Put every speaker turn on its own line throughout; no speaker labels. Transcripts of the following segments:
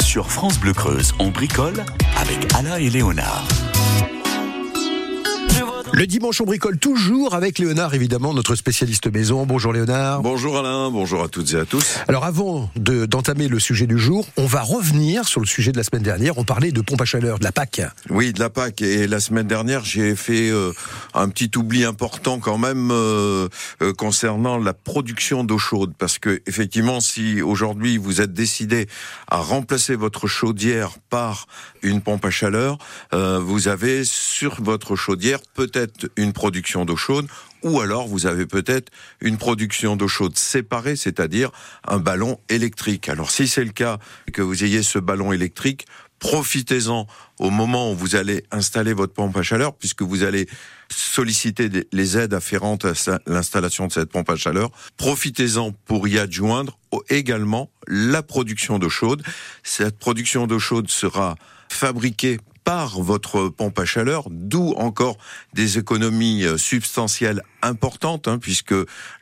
Sur France Bleu Creuse, on bricole avec Alain et Léonard.
Le dimanche, on bricole toujours avec Léonard, évidemment, notre spécialiste maison. Bonjour Léonard.
Bonjour Alain, bonjour à toutes et à tous.
Alors avant de- d'entamer le sujet du jour, on va revenir sur le sujet de la semaine dernière. On parlait de pompe à chaleur, de la PAC.
Oui, de la PAC. Et la semaine dernière, j'ai fait euh, un petit oubli important quand même euh, euh, concernant la production d'eau chaude. Parce que effectivement, si aujourd'hui vous êtes décidé à remplacer votre chaudière par une pompe à chaleur, vous avez sur votre chaudière peut-être une production d'eau chaude ou alors vous avez peut-être une production d'eau chaude séparée, c'est-à-dire un ballon électrique. Alors si c'est le cas que vous ayez ce ballon électrique, profitez-en au moment où vous allez installer votre pompe à chaleur, puisque vous allez solliciter les aides afférentes à l'installation de cette pompe à chaleur. Profitez-en pour y adjoindre également la production d'eau chaude. Cette production d'eau chaude sera fabriquée par votre pompe à chaleur, d'où encore des économies euh, substantielles importantes, hein, puisque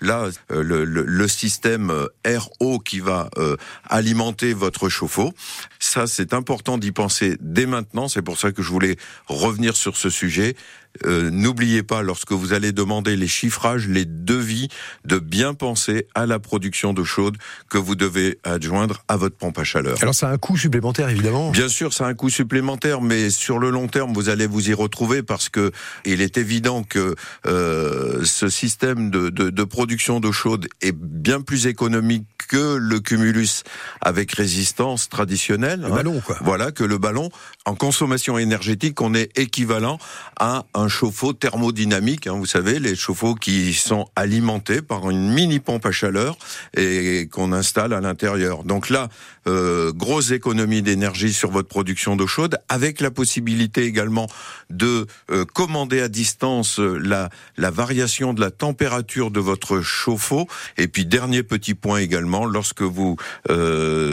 là, euh, le, le- le système euh, air-eau qui va euh, alimenter votre chauffe-eau, ça c'est important d'y penser dès maintenant, c'est pour ça que je voulais revenir sur ce sujet. Euh, N'oubliez pas, lorsque vous allez demander les chiffrages, les devis, de bien penser à la production d'eau chaude que vous devez adjoindre à votre pompe à chaleur.
Alors ça a un coût supplémentaire, évidemment.
Bien sûr, ça a un coût supplémentaire, mais sur le long terme, vous allez vous y retrouver parce que il est évident que euh, ce système de, de, de production d'eau chaude est bien plus économique que le cumulus avec résistance traditionnelle.
Le ballon, quoi.
Voilà que le ballon, en consommation énergétique, on est équivalent à un chauffe-eau thermodynamique. hein, vous savez, les chauffe-eau qui sont alimentés par une mini pompe à chaleur et qu'on installe à l'intérieur. Donc là, euh, grosse économie d'énergie sur votre production d'eau chaude, avec la possibilité également de euh, commander à distance euh, la, la variation de la température de votre chauffe-eau. Et puis dernier petit point également, lorsque vous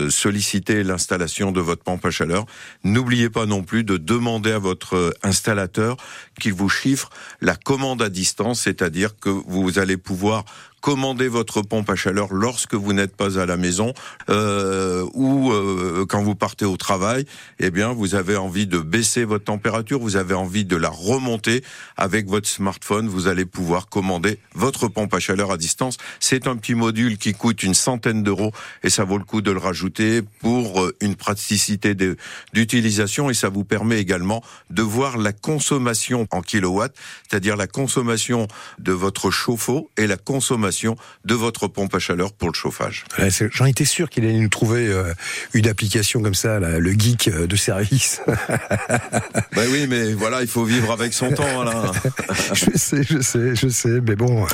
sollicitez l'installation de votre pompe à chaleur, n'oubliez pas non plus de demander à votre installateur qu'il vous chiffre la commande à distance, c'est-à-dire que vous allez pouvoir commander votre pompe à chaleur lorsque vous n'êtes pas à la maison euh, ou euh, quand vous partez au travail, eh bien vous avez envie de baisser votre température, vous avez envie de la remonter avec votre smartphone, vous allez pouvoir commander votre pompe à chaleur à distance. C'est un petit module qui coûte une centaine d'euros et ça vaut le coup de le rajouter pour euh, une praticité d'utilisation et ça vous permet également de voir la consommation en kilowatts, c'est-à-dire la consommation de votre chauffe-eau et la consommation de votre pompe à chaleur pour le chauffage.
Ouais, J'en étais sûr qu'il allait nous trouver euh, une application comme ça, là, le geek euh, de service.
Ben oui, mais voilà, il faut vivre avec son temps, Alain.
je sais, je sais, je sais, mais bon, euh,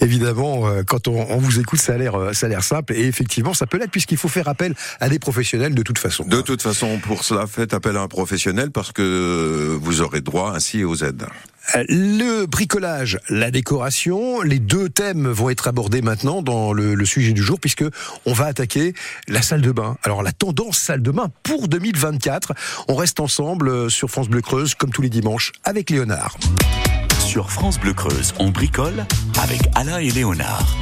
évidemment, quand on, on vous écoute, ça a l'air, ça a l'air simple, et effectivement, ça peut l'être puisqu'il faut faire appel à des professionnels de toute façon.
De toute façon, pour cela, faites appel à un professionnel parce que vous aurez droit ainsi aux aides.
Le bricolage, la décoration, les deux thèmes vont être abordés maintenant dans le, le sujet du jour puisque on va attaquer la salle de bain. Alors la tendance salle de bain pour 2024. On reste ensemble euh, sur France Bleu Creuse comme tous les dimanches avec Léonard.
Sur France Bleu Creuse, on bricole avec Alain et Léonard.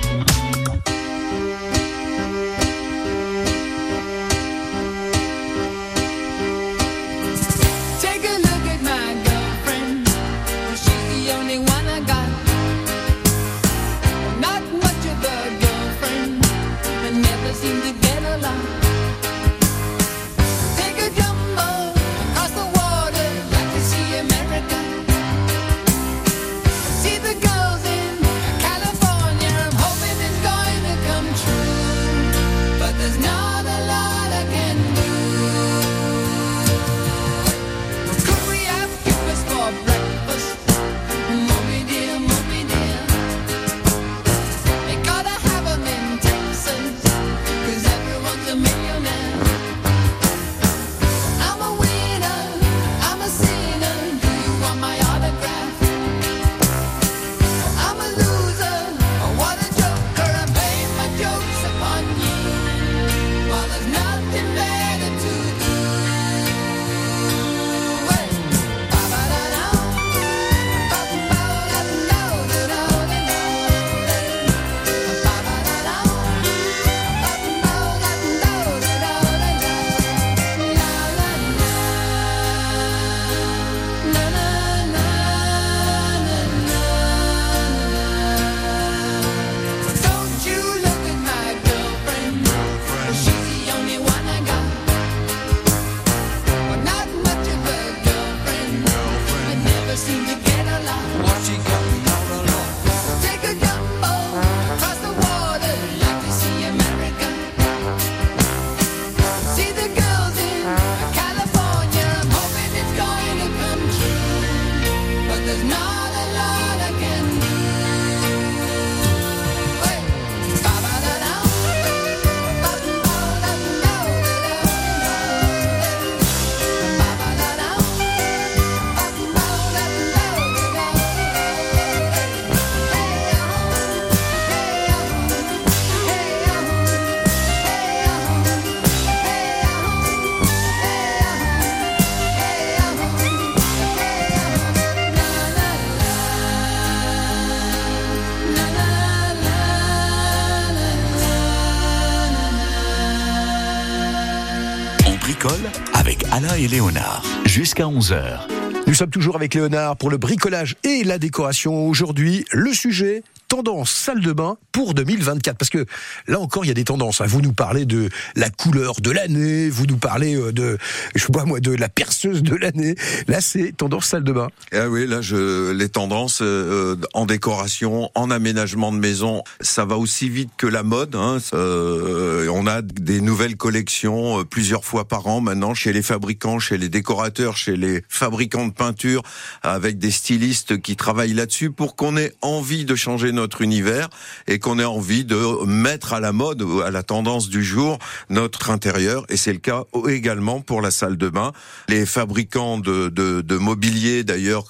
Jusqu'à 11h.
Nous sommes toujours avec Léonard pour le bricolage et la décoration. Aujourd'hui, le sujet tendance salle de bain pour 2024 parce que là encore il y a des tendances hein. vous nous parlez de la couleur de l'année vous nous parlez euh, de je sais moi de la perceuse de l'année là c'est tendance salle de bain
Ah oui, là, je, les tendances euh, en décoration, en aménagement de maison, ça va aussi vite que la mode. Hein. Euh, on a des nouvelles collections euh, plusieurs fois par an maintenant chez les fabricants, chez les décorateurs, chez les fabricants de peinture, avec des stylistes qui travaillent là-dessus pour qu'on ait envie de changer notre univers et qu'on ait envie de mettre à la mode, à la tendance du jour, notre intérieur. Et c'est le cas également pour la salle de bain. Les fabricants de, de, de mobilier, d'ailleurs,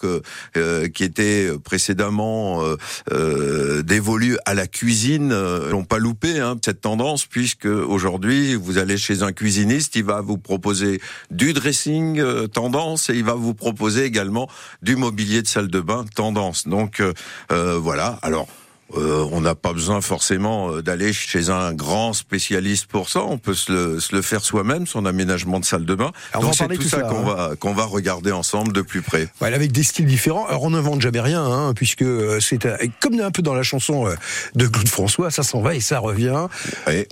euh, qui étaient précédemment euh, euh, dévolus à la cuisine, euh, n'ont pas loupé hein, cette tendance, puisque aujourd'hui, vous allez chez un cuisiniste, il va vous proposer du dressing euh, tendance et il va vous proposer également du mobilier de salle de bain tendance. Donc euh, euh, voilà. Alors. Euh, on n'a pas besoin forcément euh, d'aller chez un grand spécialiste pour ça. On peut se le, se le faire soi-même, son aménagement de salle de bain.
Alors,
Donc c'est tout,
tout
ça qu'on
hein.
va qu'on va regarder ensemble de plus près.
Voilà, avec des styles différents. Alors on n'invente jamais rien, hein, puisque euh, c'est euh, comme un peu dans la chanson de Claude François, ça s'en va et ça revient.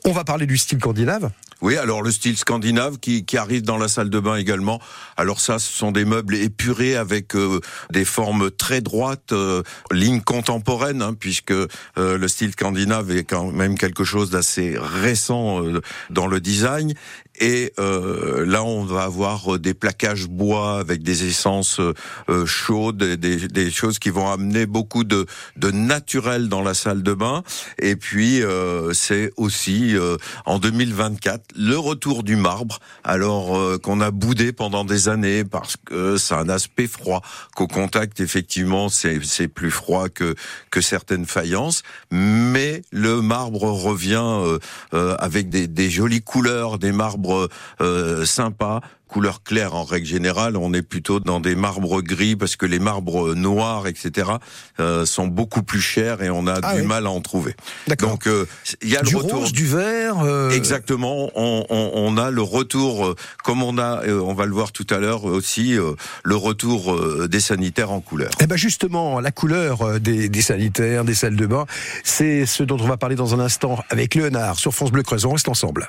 On va parler du style scandinave.
Oui, alors le style scandinave qui, qui arrive dans la salle de bain également. Alors ça, ce sont des meubles épurés avec euh, des formes très droites, euh, ligne contemporaine, hein, puisque euh, le style scandinave est quand même quelque chose d'assez récent euh, dans le design. Et euh, là, on va avoir euh, des plaquages bois avec des essences euh, euh, chaudes, des, des choses qui vont amener beaucoup de, de naturel dans la salle de bain. Et puis, euh, c'est aussi euh, en 2024 le retour du marbre, alors qu'on a boudé pendant des années parce que a un aspect froid. Qu'au contact, effectivement, c'est c'est plus froid que que certaines faïences, mais le marbre revient avec des, des jolies couleurs, des marbres euh, sympas. Couleur claire en règle générale, on est plutôt dans des marbres gris parce que les marbres noirs, etc., euh, sont beaucoup plus chers et on a
Ah
du
oui.
mal à en trouver. Donc euh, il y a le retour
du vert. euh,
Exactement, on, on, on a le retour, comme on a, on va le voir tout à l'heure aussi, le retour des sanitaires en couleur.
Eh ben justement, la couleur des, des sanitaires, des salles de bain, c'est ce dont on va parler dans un instant avec Léonard sur France Bleu Creuse. On reste ensemble.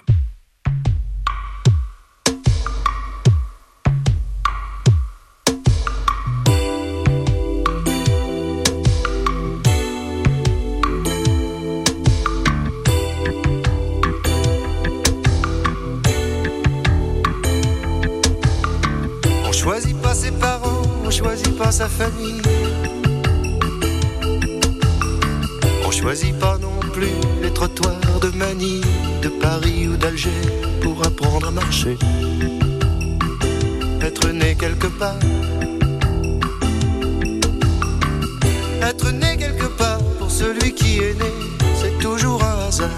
Être né quelque part. Être né quelque part pour celui qui est né, c'est toujours un hasard.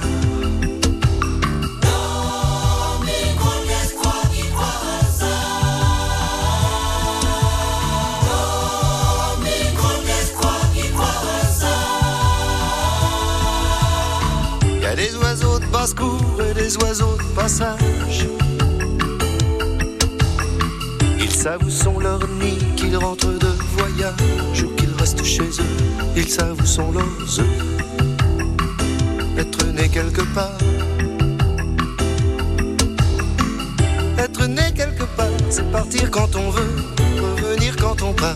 Des oiseaux de basse-cour et des oiseaux de passage. Savent où sont leurs nids, qu'ils rentrent de voyage ou qu'ils restent chez eux. Ils savent leurs œufs. Être né quelque part. Être né quelque part, c'est partir quand on veut, revenir quand on part.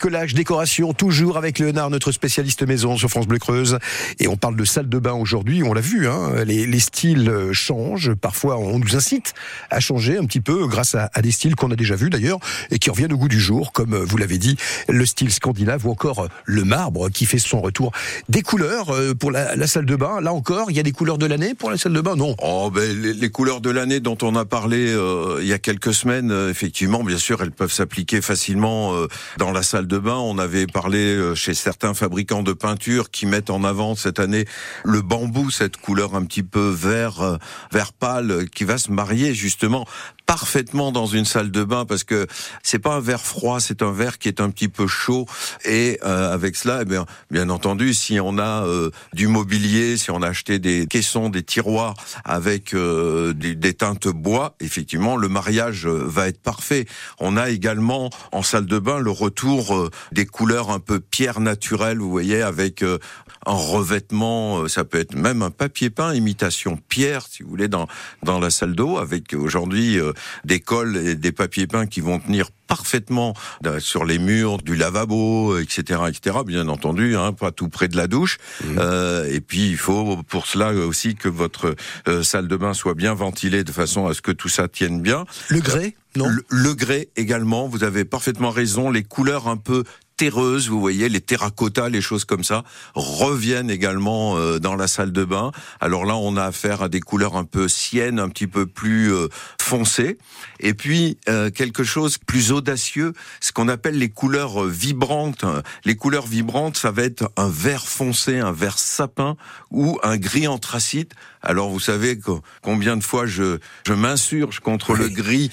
Bricolage, décoration, toujours avec Léonard, notre spécialiste maison sur France Bleu Creuse. Et on parle de salle de bain aujourd'hui, on l'a vu, hein, les, les styles euh, changent. Parfois, on nous incite à changer un petit peu grâce à, à des styles qu'on a déjà vus d'ailleurs et qui reviennent au goût du jour, comme euh, vous l'avez dit, le style scandinave ou encore euh, le marbre qui fait son retour. Des couleurs pour la, la salle de bain, là encore, il y a des couleurs de l'année pour la salle de bain? Non.
Oh, ben, les, les couleurs de l'année dont on a parlé euh, il y a quelques semaines, effectivement, bien sûr, elles peuvent s'appliquer facilement euh, dans la salle de bain. On avait parlé euh, chez certains fabricants de peinture qui mettent en avant cette année le bambou, cette couleur un petit peu vert, euh, vert pâle, qui va se marier justement parfaitement dans une salle de bain parce que c'est pas un verre froid, c'est un verre qui est un petit peu chaud et euh, avec cela, eh bien, bien entendu, si on a euh, du mobilier, si on a acheté des caissons, des tiroirs avec euh, des, des teintes bois, effectivement, le mariage euh, va être parfait. On a également en salle de bain le retour euh, des couleurs un peu pierre naturelle, vous voyez, avec euh, un revêtement, euh, ça peut être même un papier peint imitation pierre, si vous voulez, dans dans la salle d'eau, avec aujourd'hui euh, des cols et des papiers peints qui vont tenir parfaitement euh, sur les murs du lavabo, etc., etc. Bien entendu, hein, pas tout près de la douche. Euh, et puis il faut pour cela aussi que votre euh, salle de bain soit bien ventilée de façon à ce que tout ça tienne bien.
Le grès Non?
Le, le grès également, vous avez parfaitement raison. Les couleurs un peu terreuses, vous voyez, les terracottas, les choses comme ça, reviennent également euh, dans la salle de bain. Alors là, on a affaire à des couleurs un peu siennes, un petit peu plus euh, foncées. Et puis, euh, quelque chose plus audacieux, ce qu'on appelle les couleurs vibrantes. Les couleurs vibrantes, ça va être un vert foncé, un vert sapin ou un gris anthracite. Alors, vous savez que- combien de fois je, je m'insurge contre le gris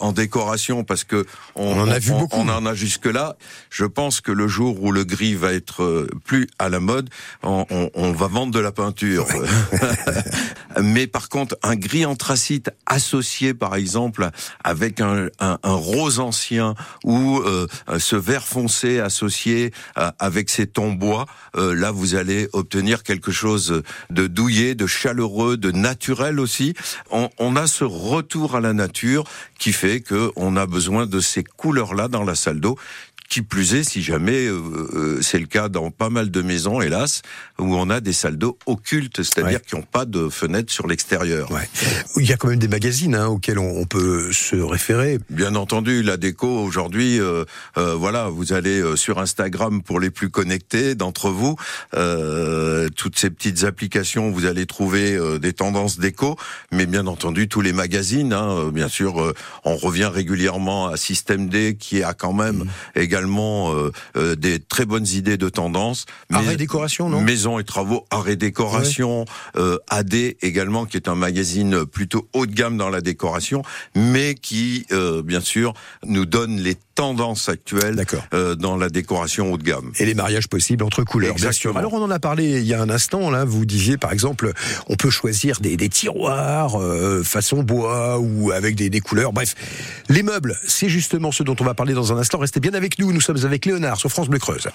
en décoration parce que
On en a vu beaucoup.
on en a jusque-là. Je pense que le jour où le gris va être euh, plus à la mode, on, on- on va vendre de la peinture. Mais par contre, un gris anthracite associé, par exemple, avec un, un- un rose ancien ou euh, ce vert foncé associé euh, avec ces tons bois, euh, là, vous allez obtenir quelque chose de douillet, de chaleureux, de naturel aussi. On, on a ce retour à la nature qui fait que on a besoin de ces couleurs-là dans la salle d'eau. Qui plus est, si jamais euh, euh, c'est le cas dans pas mal de maisons, hélas, où on a des salles d'eau occultes, c'est-à-dire
Ouais.
qui n'ont pas de fenêtre sur l'extérieur.
Ouais. Il y a quand même des magazines hein, auxquels on, on peut se référer.
Bien entendu, la déco aujourd'hui, euh, euh, voilà, vous allez euh, sur Instagram pour les plus connectés d'entre vous, euh, toutes ces petites applications, vous allez trouver des tendances déco, mais bien entendu tous les magazines, hein, bien sûr, euh, on revient régulièrement à Système D qui a quand même également euh, euh, des très bonnes idées de tendance.
Arrêt décoration, non?
Maison et travaux, arrêt décoration, euh, AD également, qui est un magazine plutôt haut de gamme dans la décoration, mais qui, euh, bien sûr, nous donne les tendance actuelle euh, dans la décoration haut de gamme.
Et les mariages possibles entre couleurs, bien sûr.
Exactement.
Alors on en a parlé il y a un instant, là, vous disiez par exemple, on peut choisir des, des tiroirs euh, façon bois ou avec des, des couleurs, bref. Les meubles, c'est justement ce dont on va parler dans un instant. Restez bien avec nous, nous sommes avec Léonard sur France Bleu Creuse.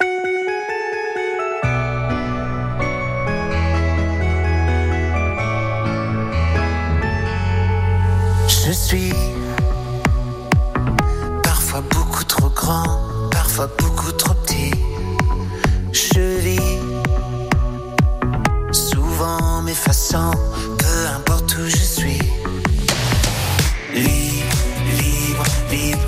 Libre,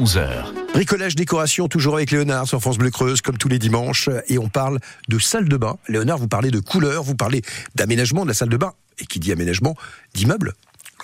11h.
Bricolage décoration, toujours avec Léonard sur France Bleu Creuse, comme tous les dimanches. Et on parle de salle de bain. Léonard, vous parlez de couleurs, vous parlez d'aménagement de la salle de bain. Et qui dit aménagement, d'immeuble.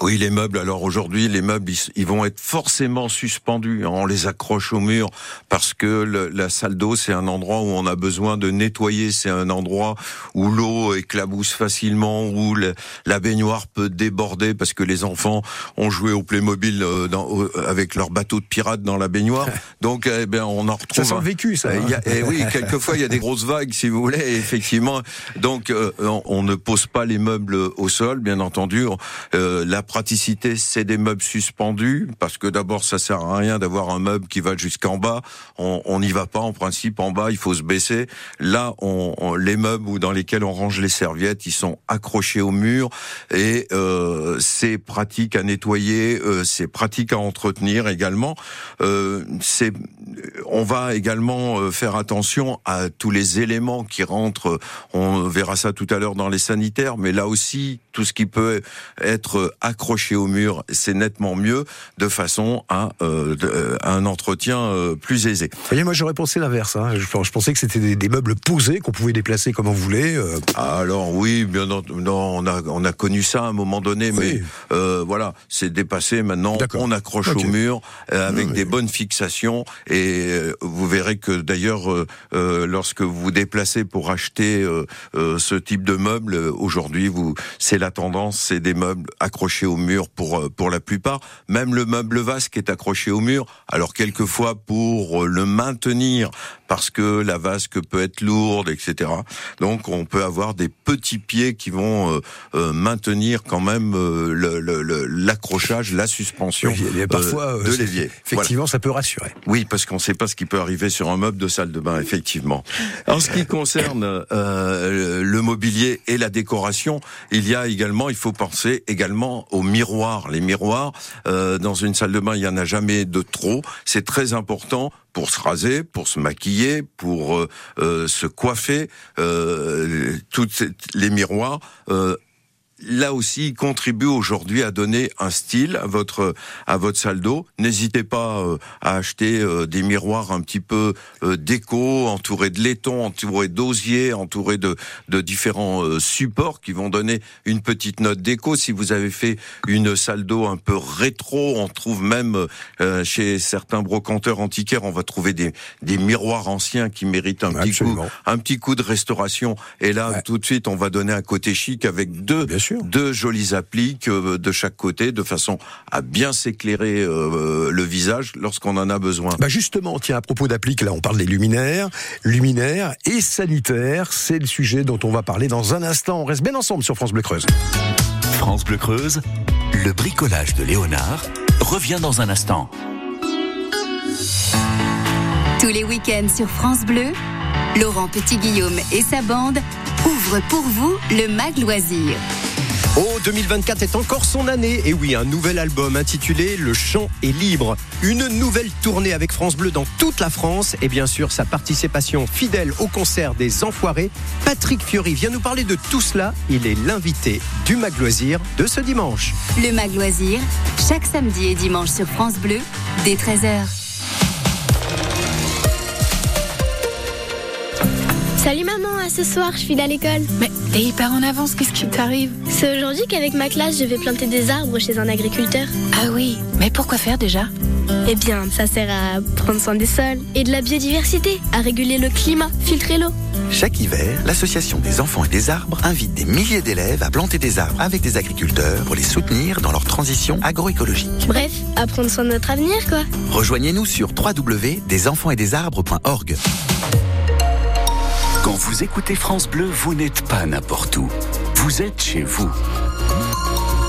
Oui, les meubles. Alors aujourd'hui, les meubles, ils, vont être forcément suspendus. On les accroche au mur parce que le- la salle d'eau, c'est un endroit où on a besoin de nettoyer. C'est un endroit où l'eau éclabousse facilement, où le- la baignoire peut déborder parce que les enfants ont joué au Playmobil euh, dans, avec leur bateau de pirate dans la baignoire. Donc, eh ben, on en retrouve.
Ça sent
un-
vécu, ça. Hein.
il y a- eh oui, quelquefois il y a des grosses vagues, si vous voulez. et effectivement, donc euh, on, ne pose pas les meubles au sol, bien entendu. Euh, la praticité, c'est des meubles suspendus, parce que d'abord, ça sert à rien d'avoir un meuble qui va jusqu'en bas. On n'y va pas en principe. En bas, il faut se baisser. Là, on, on- les meubles dans lesquels on range les serviettes, ils sont accrochés au mur et euh, c'est pratique à nettoyer, euh, c'est pratique à entretenir également. Euh, on va également euh, faire attention à tous les éléments qui rentrent. On verra ça tout à l'heure dans les sanitaires, mais là aussi, tout ce qui peut être accroché au mur, c'est nettement mieux, de façon à, euh, de- euh, à un entretien euh, plus aisé.
Vous voyez, moi j'aurais pensé l'inverse. hein. Je, je pensais que c'était des, des meubles posés qu'on pouvait déplacer comme on voulait. euh,
Alors oui, bien non, on a on a connu ça à un moment donné,
Oui.
mais voilà, c'est dépassé maintenant. On accroche au mur avec des bonnes fixations et vous verrez que d'ailleurs, lorsque vous vous déplacez pour acheter ce type de meuble, aujourd'hui, vous c'est la tendance, c'est des meubles accrochés au mur pour euh, pour la plupart. Même le meuble vasque est accroché au mur. Alors quelquefois pour euh, le maintenir, parce que la vasque peut être lourde, etc. Donc on peut avoir des petits pieds qui vont euh, euh, maintenir quand même euh, le- le- le- l'accrochage, la suspension
oui, parfois
de l'évier. Voilà.
Effectivement, ça peut rassurer.
Oui, parce qu'on ne sait pas ce qui peut arriver sur un meuble de salle de bain, effectivement. En ce qui concerne euh, le mobilier et la décoration, il y a également, il faut penser également aux miroirs. Les miroirs, euh, dans une salle de bain, il n'y en a jamais de trop. C'est très important pour se raser, pour se maquiller, pour euh, euh, se coiffer. Euh, toutes les miroirs. Là aussi, contribue aujourd'hui à donner un style à votre à votre salle d'eau. N'hésitez pas euh, à acheter euh, des miroirs un petit peu euh, déco, entourés de laiton, entourés d'osier, entourés de de différents euh, supports qui vont donner une petite note déco. Si vous avez fait une salle d'eau un peu rétro, on trouve même chez certains brocanteurs antiquaires, on va trouver des des miroirs anciens qui méritent un petit coup un petit coup de restauration. Et là,
Ouais.
tout de suite, on va donner un côté chic avec deux,
Bien sûr.
deux jolies appliques euh, de chaque côté, de façon à bien s'éclairer euh, le visage lorsqu'on en a besoin.
Bah justement, tiens, à propos d'appliques, là, on parle des luminaires, luminaires et sanitaires. C'est le sujet dont on va parler dans un instant. On reste bien ensemble sur France Bleu Creuse.
France Bleu Creuse, le bricolage de Léonard revient dans un instant.
Tous les week-ends sur France Bleu, Laurent Petit-Guillaume et sa bande ouvrent pour vous le Mag Loisir.
Oh, 2024 est encore son année. Et oui, un nouvel album intitulé Le chant est libre. Une nouvelle tournée avec France Bleu dans toute la France. Et bien sûr, sa participation fidèle au concert des Enfoirés. Patrick Fiori vient nous parler de tout cela. Il est l'invité du Mag Loisir de ce dimanche.
Le Mag Loisir, chaque samedi et dimanche sur France Bleu, dès 13h.
Salut maman, à ce soir, je file à l'école.
Mais t'es hyper en avance, qu'est-ce qui t'arrive?
C'est aujourd'hui qu'avec ma classe, je vais planter des arbres chez un agriculteur.
Ah oui, mais pourquoi faire déjà?
Eh bien, ça sert à prendre soin des sols et de la biodiversité, à réguler le climat, filtrer l'eau.
Chaque hiver, l'Association des enfants et des arbres invite des milliers d'élèves à planter des arbres avec des agriculteurs pour les soutenir dans leur transition agroécologique.
Bref, à prendre soin de notre avenir, quoi.
Rejoignez-nous sur www.desenfantsետdesarbres.org.
Quand vous écoutez France Bleu, vous n'êtes pas n'importe où. Vous êtes chez vous.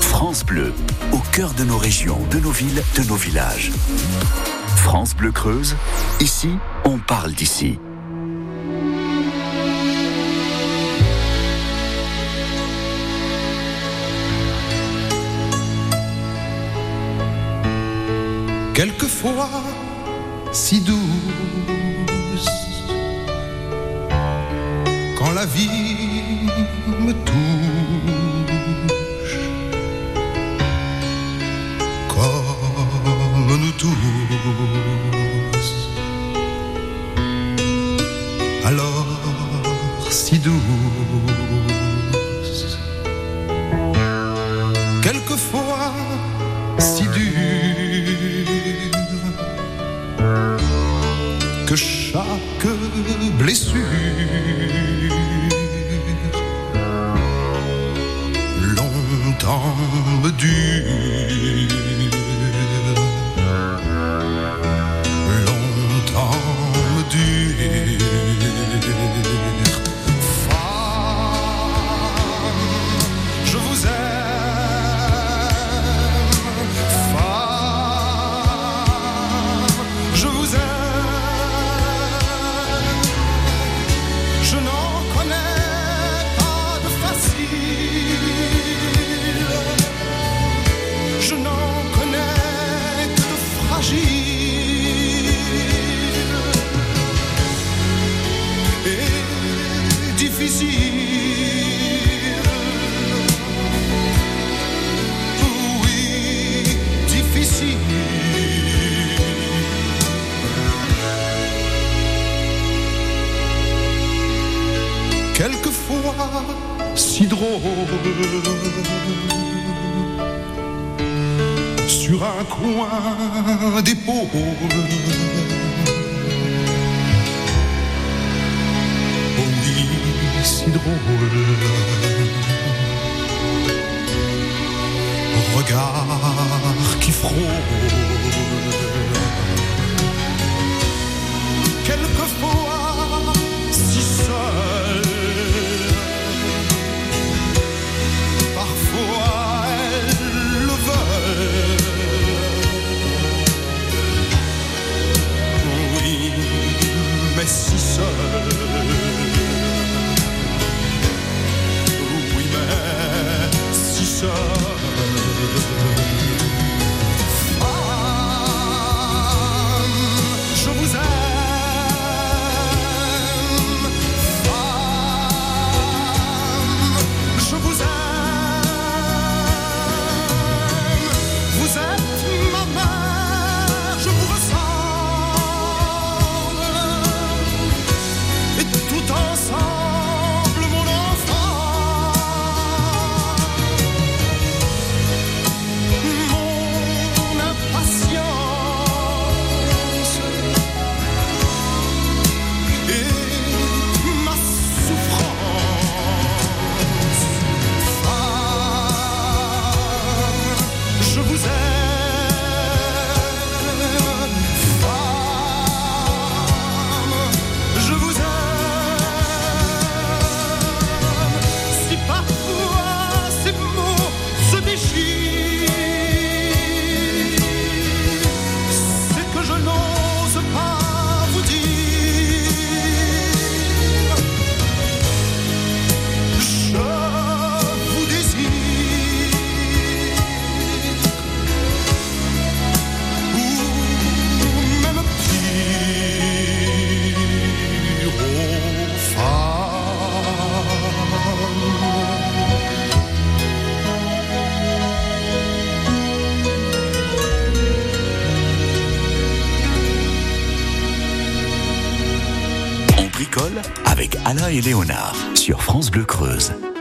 France Bleu, au cœur de nos régions, de nos villes, de nos villages. France Bleu Creuse, ici, on parle d'ici.
quelquefois si douce. La vie me touche, comme nous tous, alors si douce. Quelquefois si dure. Que chaque blessure longtemps me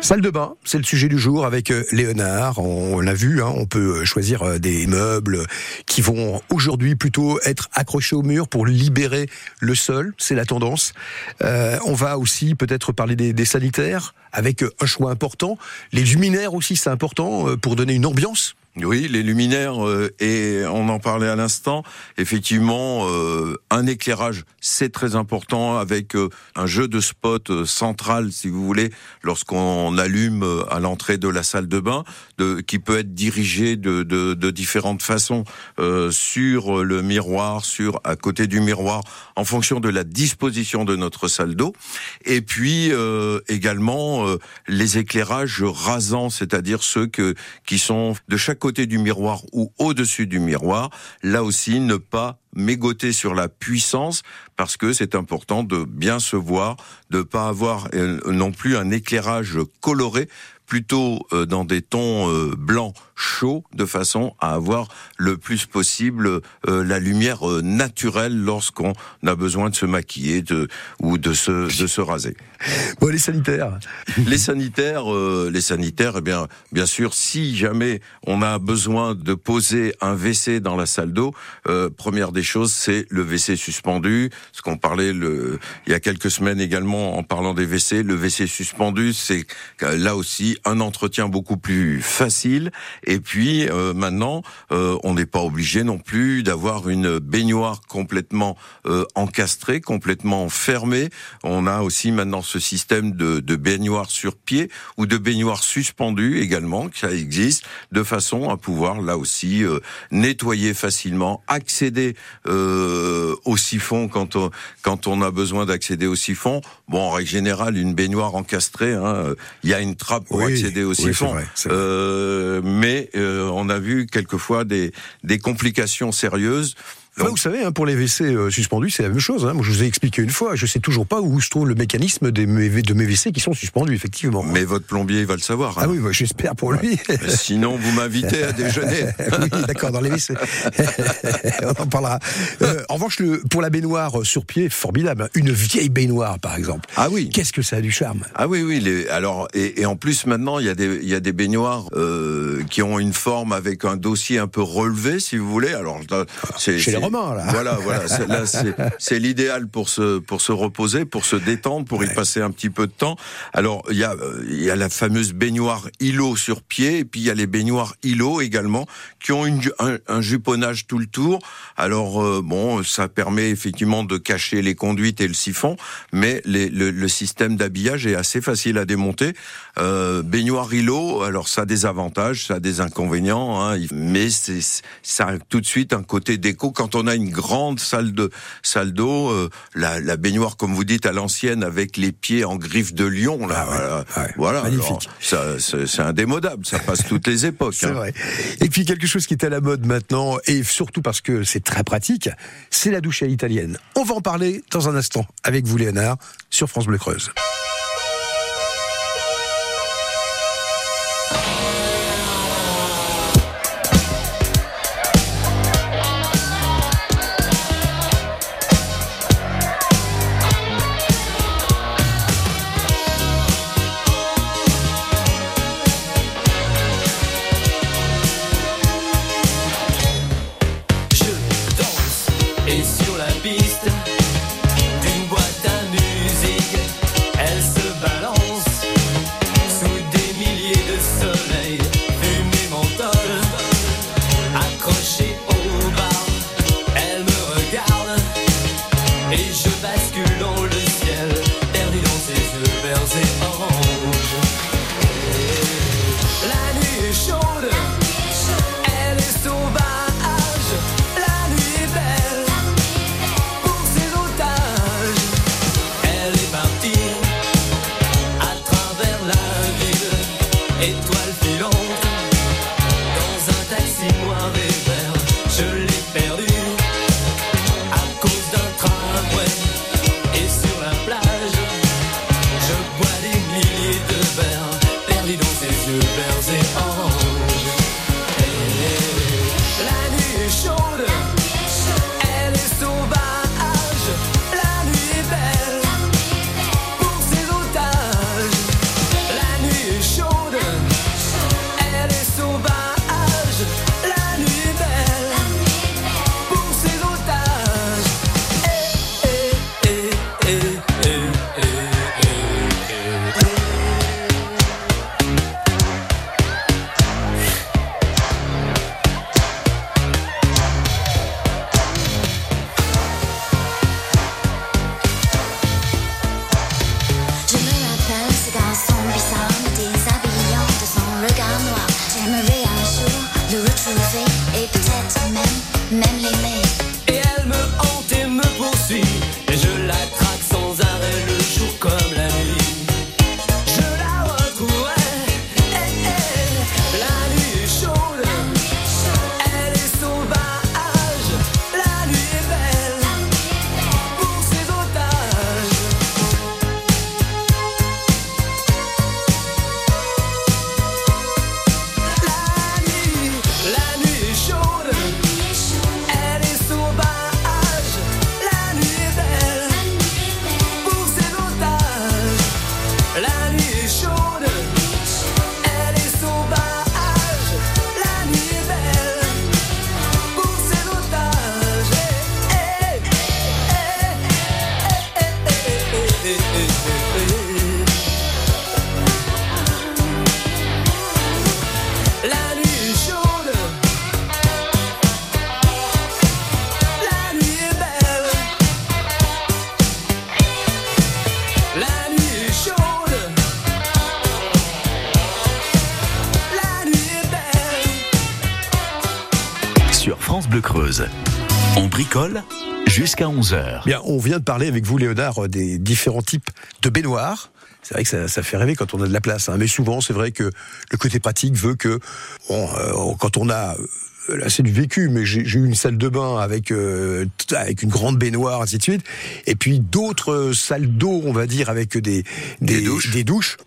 Salle de bain, c'est le sujet du jour avec euh, Léonard. On l'a vu, hein, on peut choisir euh, des meubles qui vont aujourd'hui plutôt être accrochés au mur pour libérer le sol. C'est la tendance. Euh, on va aussi peut-être parler des, des sanitaires avec euh, un choix important. Les luminaires aussi, c'est important euh, pour donner une ambiance.
Oui, les luminaires, euh, et on en parlait à l'instant, effectivement, euh, un éclairage, c'est très important avec euh, un jeu de spot euh, central, si vous voulez, lorsqu'on allume euh, à l'entrée de la salle de bain, de, qui peut être dirigé de, de, de différentes façons euh, sur le miroir, sur à côté du miroir, en fonction de la disposition de notre salle d'eau. Et puis également les éclairages rasants, c'est-à-dire ceux que, qui sont de chaque côté du miroir ou au-dessus du miroir. Là aussi, ne pas mégoter sur la puissance parce que c'est important de bien se voir, de pas avoir euh, non plus un éclairage coloré plutôt euh, dans des tons euh, blancs chauds de façon à avoir le plus possible euh, la lumière naturelle lorsqu'on a besoin de se maquiller de, ou de se, de se raser.
Bon, les sanitaires.
Les sanitaires, euh, les sanitaires, eh bien, bien sûr, si jamais on a besoin de poser un WC dans la salle d'eau, euh, première des choses, c'est le WC suspendu. Ce qu'on parlait le, il y a quelques semaines également en parlant des WC, le WC suspendu, c'est là aussi un entretien beaucoup plus facile. Et puis euh, maintenant, euh, on n'est pas obligé non plus d'avoir une baignoire complètement euh, encastrée, complètement fermée. On a aussi maintenant ce système de, de baignoire sur pied ou de baignoire suspendue également, ça existe, de façon à pouvoir là aussi euh, nettoyer facilement, accéder euh, au siphon quand on, quand on a besoin d'accéder au siphon. Bon, en règle générale, une baignoire encastrée, hein, euh, il y a une trappe
oui, c'est
Euh, mais euh, on a vu quelquefois des, des complications sérieuses
Bah, vous savez, hein, pour les WC euh, suspendus, c'est la même chose. hein. Moi, je vous ai expliqué une fois, je sais toujours pas où se trouve le mécanisme des, de mes WC qui sont suspendus, effectivement.
Mais votre plombier, il va le savoir. hein.
Ah oui, bah, j'espère pour lui.
Mais Sinon, vous m'invitez à déjeuner.
oui, d'accord, dans les WC. On en parlera. Euh, en revanche, le, pour la baignoire sur pied, formidable. Une vieille baignoire, par exemple.
Ah oui.
Qu'est-ce que ça a du charme
Ah oui, oui. Les, alors, et, et en plus maintenant, il y a des, y a des baignoires euh, qui ont une forme avec un dossier un peu relevé, si vous voulez. Alors, c'est
Là.
Voilà, voilà. C'est- Là, c'est- c'est l'idéal pour se pour se reposer, pour se détendre, pour y passer un petit peu de temps. Alors, il y a il y a la fameuse baignoire îlot sur pied, et puis il y a les baignoires îlot également qui ont une, un, un juponnage tout le tour. Alors euh, bon, ça permet effectivement de cacher les conduites et le siphon, mais les- le, le système d'habillage est assez facile à démonter. Euh, baignoire îlot, alors ça a des avantages, ça a des inconvénients, hein, mais c'est ça a tout de suite un côté déco. Quand on a une grande salle de salle d'eau, euh, la, la baignoire comme vous dites à l'ancienne avec les pieds en griffe de lion, là, voilà, voilà.
magnifique.
alors, ça, c'est c'est indémodable, ça passe toutes les époques.
C'est
hein.
vrai. Et puis quelque chose qui est à la mode maintenant, et surtout parce que c'est très pratique, c'est la douche à l'italienne. On va en parler dans un instant avec vous, Léonard, sur France Bleu Creuse.
Sur
France Bleu Creuse, on bricole jusqu'à 11h.
Bien, on vient de parler avec vous, Léonard, euh, des différents types de baignoires. C'est vrai que ça, ça fait rêver quand on a de la place, hein. mais souvent c'est vrai que le côté pratique veut que, bon, euh, quand on a
euh, là c'est du vécu, mais j'ai eu une salle de bain avec euh, avec une grande baignoire, ainsi de suite, et puis d'autres salles d'eau, on va dire, avec des des, des douches.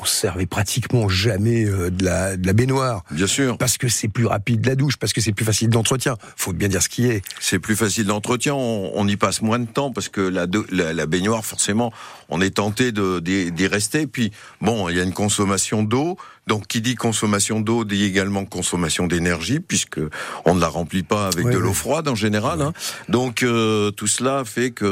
On se servait pratiquement jamais euh, de la de la baignoire.
Bien sûr.
Parce que c'est plus rapide la douche, parce que c'est plus facile d'entretien. Faut bien dire ce qui est.
C'est plus facile d'entretien, on, on y passe moins de temps parce que la, de- la, la baignoire, forcément, on est tenté de- d'y rester. Puis, bon, il y a une consommation d'eau. Donc, qui dit consommation d'eau dit également consommation d'énergie, puisque on ne la remplit pas avec de l'eau froide en général. hein. Donc, euh, tout cela fait que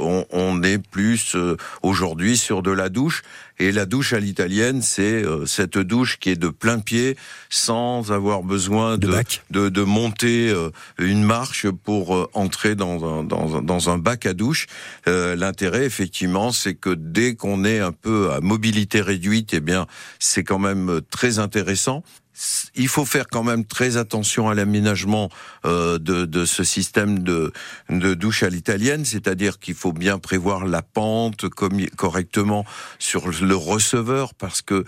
on, on est plus euh, aujourd'hui sur de la douche. Et la douche à l'italienne, c'est euh, cette douche qui est de plein pied, sans avoir besoin de, de, de monter euh, une marche pour euh, entrer dans un, dans, un, dans un bac à douche. Euh, L'intérêt, effectivement, c'est que dès qu'on est un peu à mobilité réduite, eh bien, c'est quand même très intéressant. Il faut faire quand même très attention à l'aménagement euh, de, de ce système de, de douche à l'italienne, c'est-à-dire qu'il faut bien prévoir la pente comme, correctement sur le receveur, parce que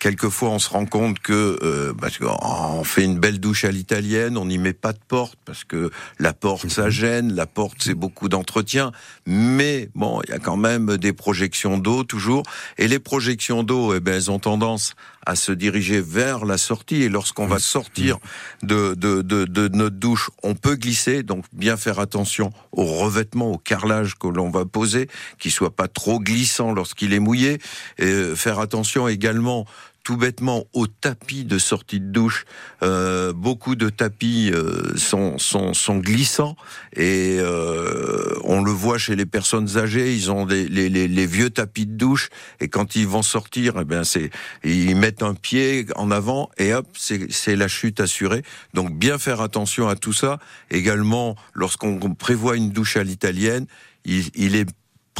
quelquefois on se rend compte que euh, parce qu'on fait une belle douche à l'italienne, on n'y met pas de porte parce que la porte ça gêne, la porte c'est beaucoup d'entretien, mais bon il y a quand même des projections d'eau toujours, et les projections d'eau eh ben elles ont tendance à se diriger vers la sortie. Et lorsqu'on va sortir de, de, de, de notre douche, on peut glisser. Donc bien faire attention au revêtement, au carrelage que l'on va poser, qu'il soit pas trop glissant lorsqu'il est mouillé. Et faire attention également tout bêtement au tapis de sortie de douche. Euh, beaucoup de tapis euh, sont, sont, sont glissants et euh, on le voit chez les personnes âgées. Ils ont des, les, les, vieux tapis de douche et quand ils vont sortir, eh bien c'est ils mettent un pied en avant et hop, c'est c'est la chute assurée. Donc bien faire attention à tout ça. Également, lorsqu'on prévoit une douche à l'italienne, il, il est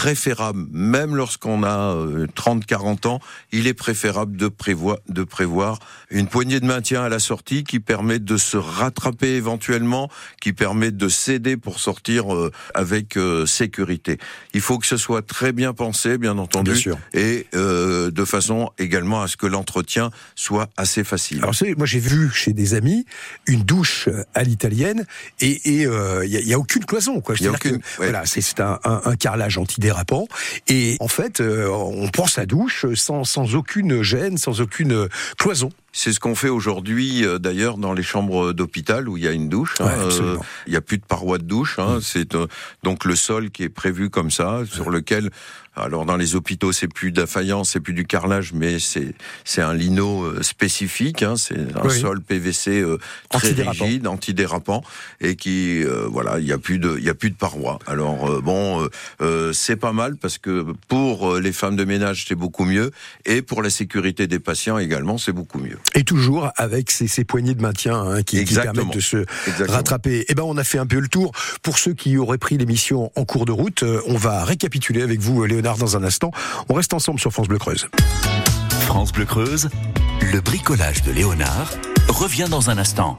préférable, même lorsqu'on a euh, 30-40 ans, il est préférable de prévoir, de prévoir une poignée de maintien à la sortie qui permet de se rattraper éventuellement, qui permet de s'aider pour sortir euh, avec euh, sécurité. Il faut que ce soit très bien pensé, bien entendu,
Bien sûr.
et euh, de façon également à ce que l'entretien soit assez facile.
Alors, c'est, moi, j'ai vu chez des amis une douche euh, à l'italienne et il euh, y, a, aucune cloison. Quoi.
Y a aucune,
que,
ouais.
Voilà, c'est, un, un, un carrelage et en fait, euh, on prend sa douche sans, aucune gêne, sans aucune cloison.
C'est ce qu'on fait aujourd'hui, euh, d'ailleurs, dans les chambres d'hôpital où il y a une douche. hein,
Ouais,
euh,
absolument. Mm.
il n'y a plus de parois de douche. Hein, C'est euh, donc le sol qui est prévu comme ça, sur lequel. Alors dans les hôpitaux, c'est plus de la faïence, c'est plus du carrelage, mais c'est c'est un lino euh, spécifique. Hein, c'est un
Oui.
sol PVC euh, très
Antidérapant.
rigide, antidérapant, et qui euh, voilà, il y a plus de il y a plus de parois. Alors euh, bon, euh, euh, c'est pas mal parce que pour euh, les femmes de ménage c'est beaucoup mieux, et pour la sécurité des patients également c'est beaucoup mieux.
Et toujours avec ces, ces poignées de maintien hein, qui, permettent de se
Exactement.
rattraper. Eh ben, on a fait un peu le tour. Pour ceux qui auraient pris l'émission en cours de route, euh, on va récapituler avec vous, euh, Léonard, dans un instant. On reste ensemble sur France Bleu Creuse.
France Bleu Creuse, le bricolage de Léonard revient dans un instant.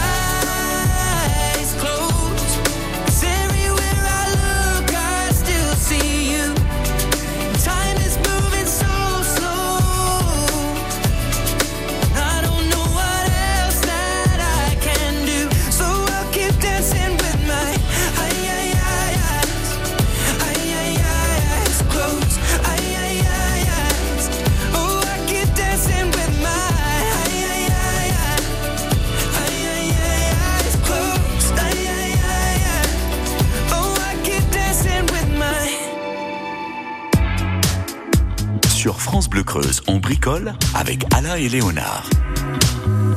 On bricole avec Alain et Léonard.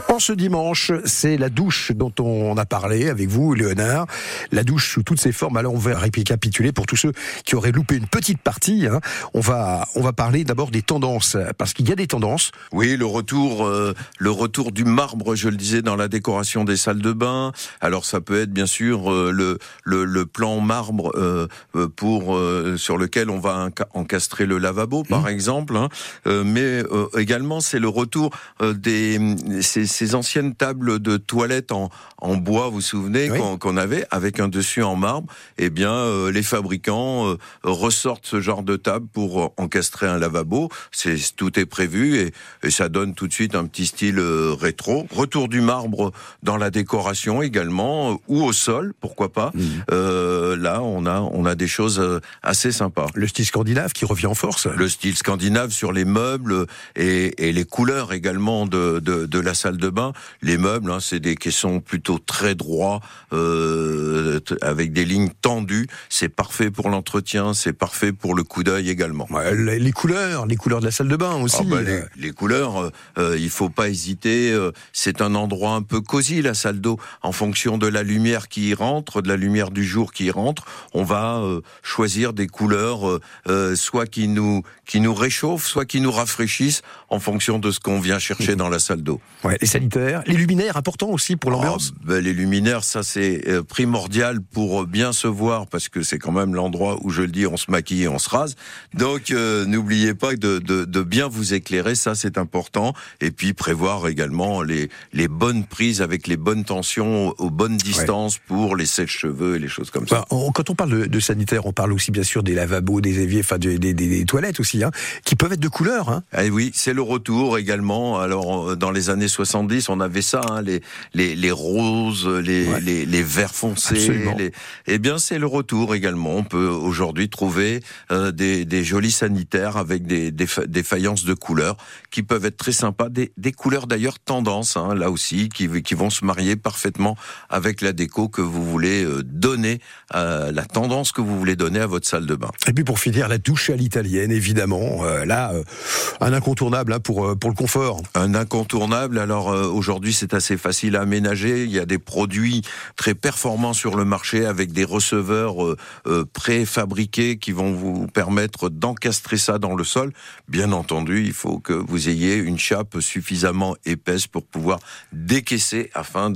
En ce dimanche, c'est la douche dont on a parlé avec vous, Léonard. La douche sous toutes ses formes. Alors, on va récapituler pour tous ceux qui auraient loupé une petite partie. hein. On va, on va parler d'abord des tendances, parce qu'il y a des tendances.
Oui, le retour, euh, le retour du marbre, je le disais, dans la décoration des salles de bain. Alors ça peut être bien sûr euh, le, le le plan marbre euh, pour euh, sur lequel on va enca- encastrer le lavabo, par exemple. hein. Euh, mais euh, également c'est le retour euh, des ces, ces anciennes tables de toilettes en, en bois, vous vous souvenez qu'on avait avec un dessus en marbre. Eh bien, euh, les fabricants euh, ressortent ce genre de table pour euh, encastrer un lavabo. C'est tout est prévu et, et ça donne tout de suite un petit style euh, rétro. Retour du marbre dans la décoration également ou au sol, pourquoi pas. Euh, là, on a on a des choses assez sympas.
Le style scandinave qui revient en force.
Le style scandinave sur les meubles et, et les couleurs également de, de, de la salle de bain. Les meubles, hein, c'est des caissons plutôt très droits, euh, avec des lignes tendues. C'est parfait pour l'entretien, c'est parfait pour le coup d'œil également.
les, les couleurs, les couleurs de la salle de bain aussi.
Ah bah, les,
Euh,
les couleurs, euh, euh, il faut pas hésiter. c'est un endroit un peu cosy, la salle d'eau. En fonction de la lumière qui y rentre, de la lumière du jour qui y rentre, on va euh, choisir des couleurs, soit qui nous qui nous réchauffent, soit qui nous rafraîchissent, en fonction de ce qu'on vient chercher dans la salle d'eau.
Ouais, les sanitaires, les luminaires, important aussi pour l'ambiance.
Ah, ben, les luminaires, ça c'est euh, primordial pour euh, bien se voir parce que c'est quand même l'endroit où je le dis, on se maquille et on se rase. Donc euh, n'oubliez pas de, de, de bien vous éclairer, ça c'est important. Et puis prévoir également les, les bonnes prises avec les bonnes tensions aux bonnes distances pour les sèches-cheveux et les choses comme ça.
Bah, on- quand on parle de, de sanitaire, on parle aussi bien sûr des lavabos, des éviers, enfin des, des- des- des toilettes aussi, hein, qui peuvent être de couleur. Hein.
Eh oui, c'est le retour également. Alors dans les années 70, on avait ça, hein, les, les les roses, les les, les verts foncés. Les... Eh bien, c'est le retour également. On peut aujourd'hui trouver euh, des, des jolis sanitaires avec des, des, fa- des faïences de couleurs qui peuvent être très sympas. Des, des couleurs d'ailleurs tendance, hein, là aussi, qui, qui vont se marier parfaitement avec la déco que vous voulez euh, donner, euh, la tendance que vous voulez donner à votre salle de bain.
Et puis pour finir, la douche à l'italienne, évidemment. Euh, là, un incontournable hein, pour, pour le confort.
Un incontournable. Alors euh, aujourd'hui, c'est assez facile à aménager. Il y a des produits très performants sur le marché avec des receveurs euh, euh, préfabriqués qui vont vous permettre d'encastrer ça dans le sol. Bien entendu, il faut que vous ayez une chape suffisamment épaisse pour pouvoir décaisser afin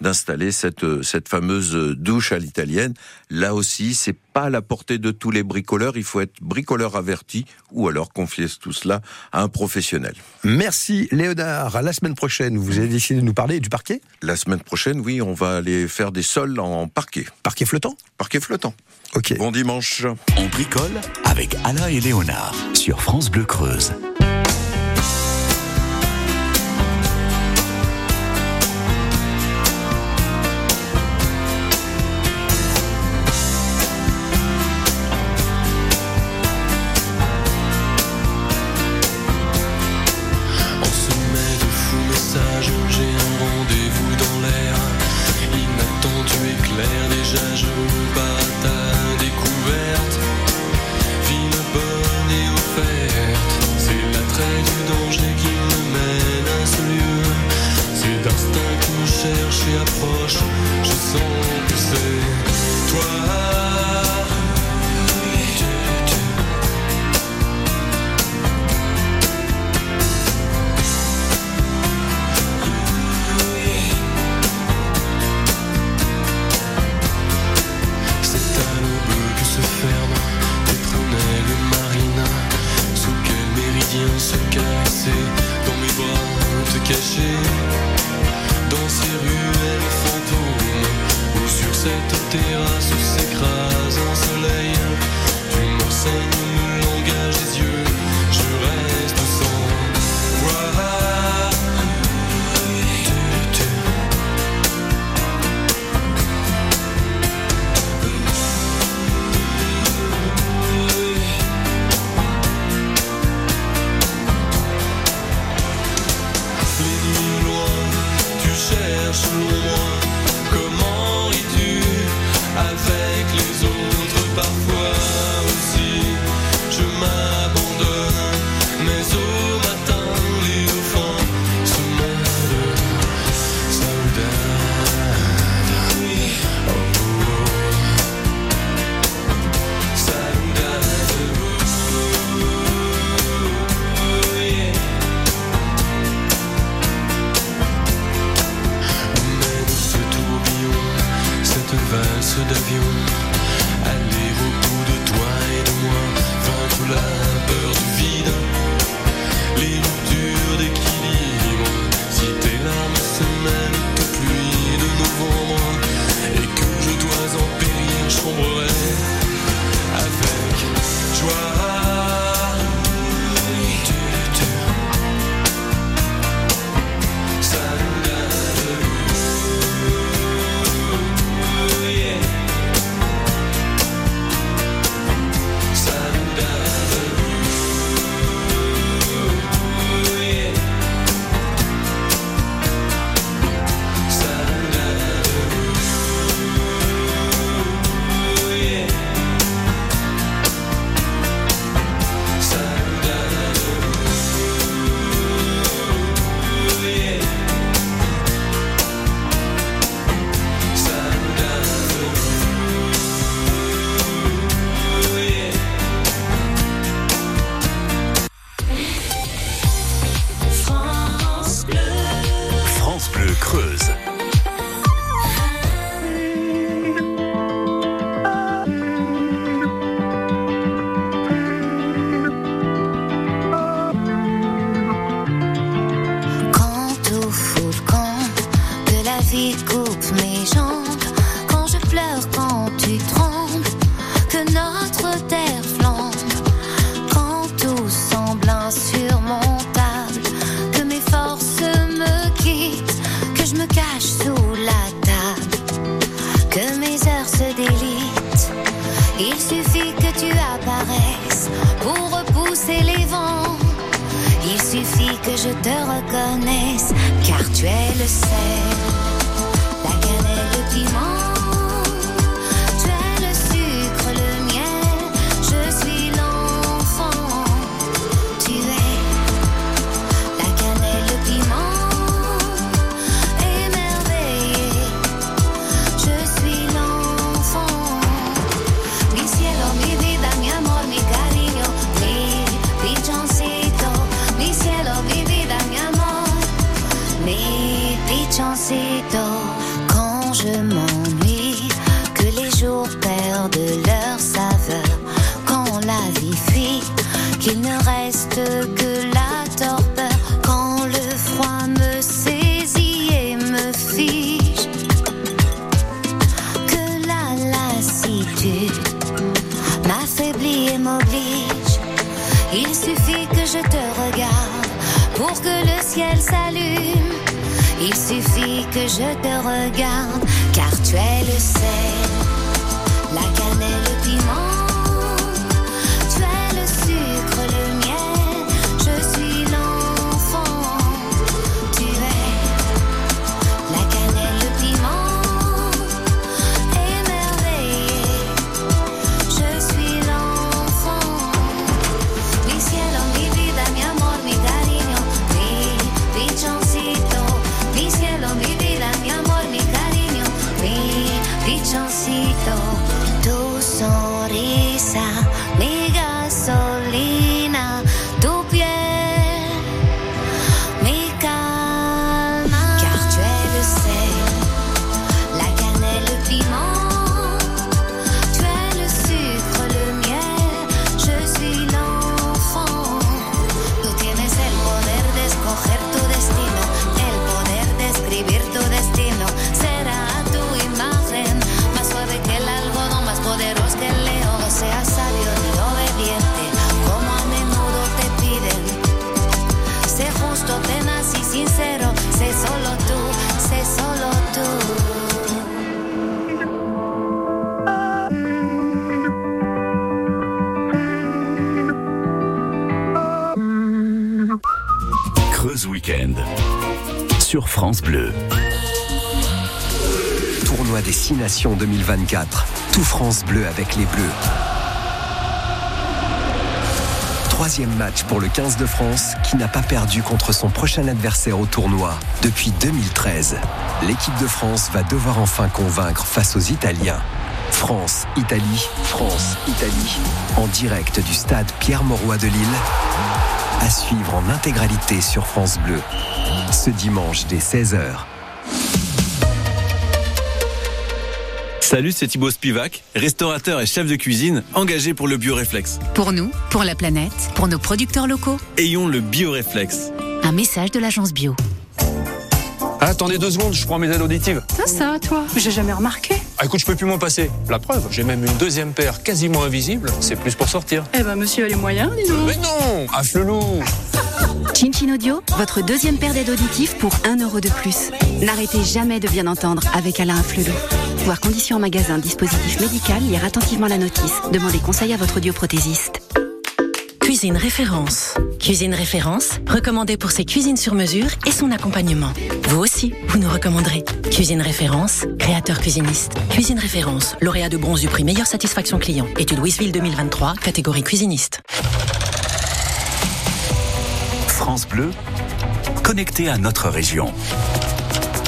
d'installer cette cette fameuse douche à l'italienne. Là aussi, c'est pas à la portée de tous les bricoleurs. Il faut être bricoleur averti ou alors confier tout cela à un professionnel.
Merci Léonard. À la semaine prochaine, vous avez décidé de nous parler du parquet
La semaine prochaine, oui, on va aller faire des sols en parquet.
Parquet flottant
Parquet flottant.
Ok.
Bon dimanche.
On bricole avec Alain et Léonard sur France Bleu Creuse.
les lignes noires, tu cherches loin.
solitude m'affaiblit et m'oblige. Il suffit que je te regarde pour que le ciel s'allume. Il suffit que je te regarde car tu es le sel
France Bleu.
Tournoi des Six Nations 2024. Tout France Bleu avec les Bleus. Troisième match pour le 15 de France qui n'a pas perdu contre son prochain adversaire au tournoi depuis 2013. L'équipe de France va devoir enfin convaincre face aux Italiens. France-Italie, France-Italie, en direct du stade Pierre-Mauroy de Lille, à suivre en intégralité sur France Bleu, ce dimanche dès 16h.
Salut, c'est Thibaut Spivak, restaurateur et chef de cuisine engagé pour le bioréflexe.
Pour nous, pour la planète, pour nos producteurs locaux.
Ayons le bioréflexe.
Un message de l'agence bio.
Attendez deux secondes, je prends mes aides auditives.
Ça, ça, toi J'ai jamais remarqué.
Ah écoute, je peux plus m'en passer. La preuve, j'ai même une deuxième paire quasiment invisible. C'est plus pour sortir.
Eh ben, monsieur a les moyens, dis donc.
Mais non À Flelou
Chin Audio, votre deuxième paire d'aides auditives pour 1 euro de plus. N'arrêtez jamais de bien entendre avec Alain Flelou. Voir conditions en magasin, dispositif médical, lire attentivement la notice. Demandez conseil à votre audioprothésiste.
Cuisine Référence. Cuisine Référence, recommandée pour ses cuisines sur mesure et son accompagnement. Vous aussi, vous nous recommanderez. Cuisine Référence, créateur cuisiniste. Cuisine Référence, lauréat de bronze du prix Meilleure Satisfaction Client. Étude Wisville 2023, catégorie cuisiniste.
France Bleu, connecté à notre région.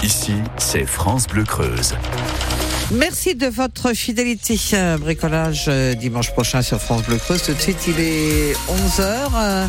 Ici, c'est France Bleu Creuse.
Merci de votre fidélité. Bricolage euh, dimanche prochain sur France Bleu Creuse. Tout de suite, il est 11h.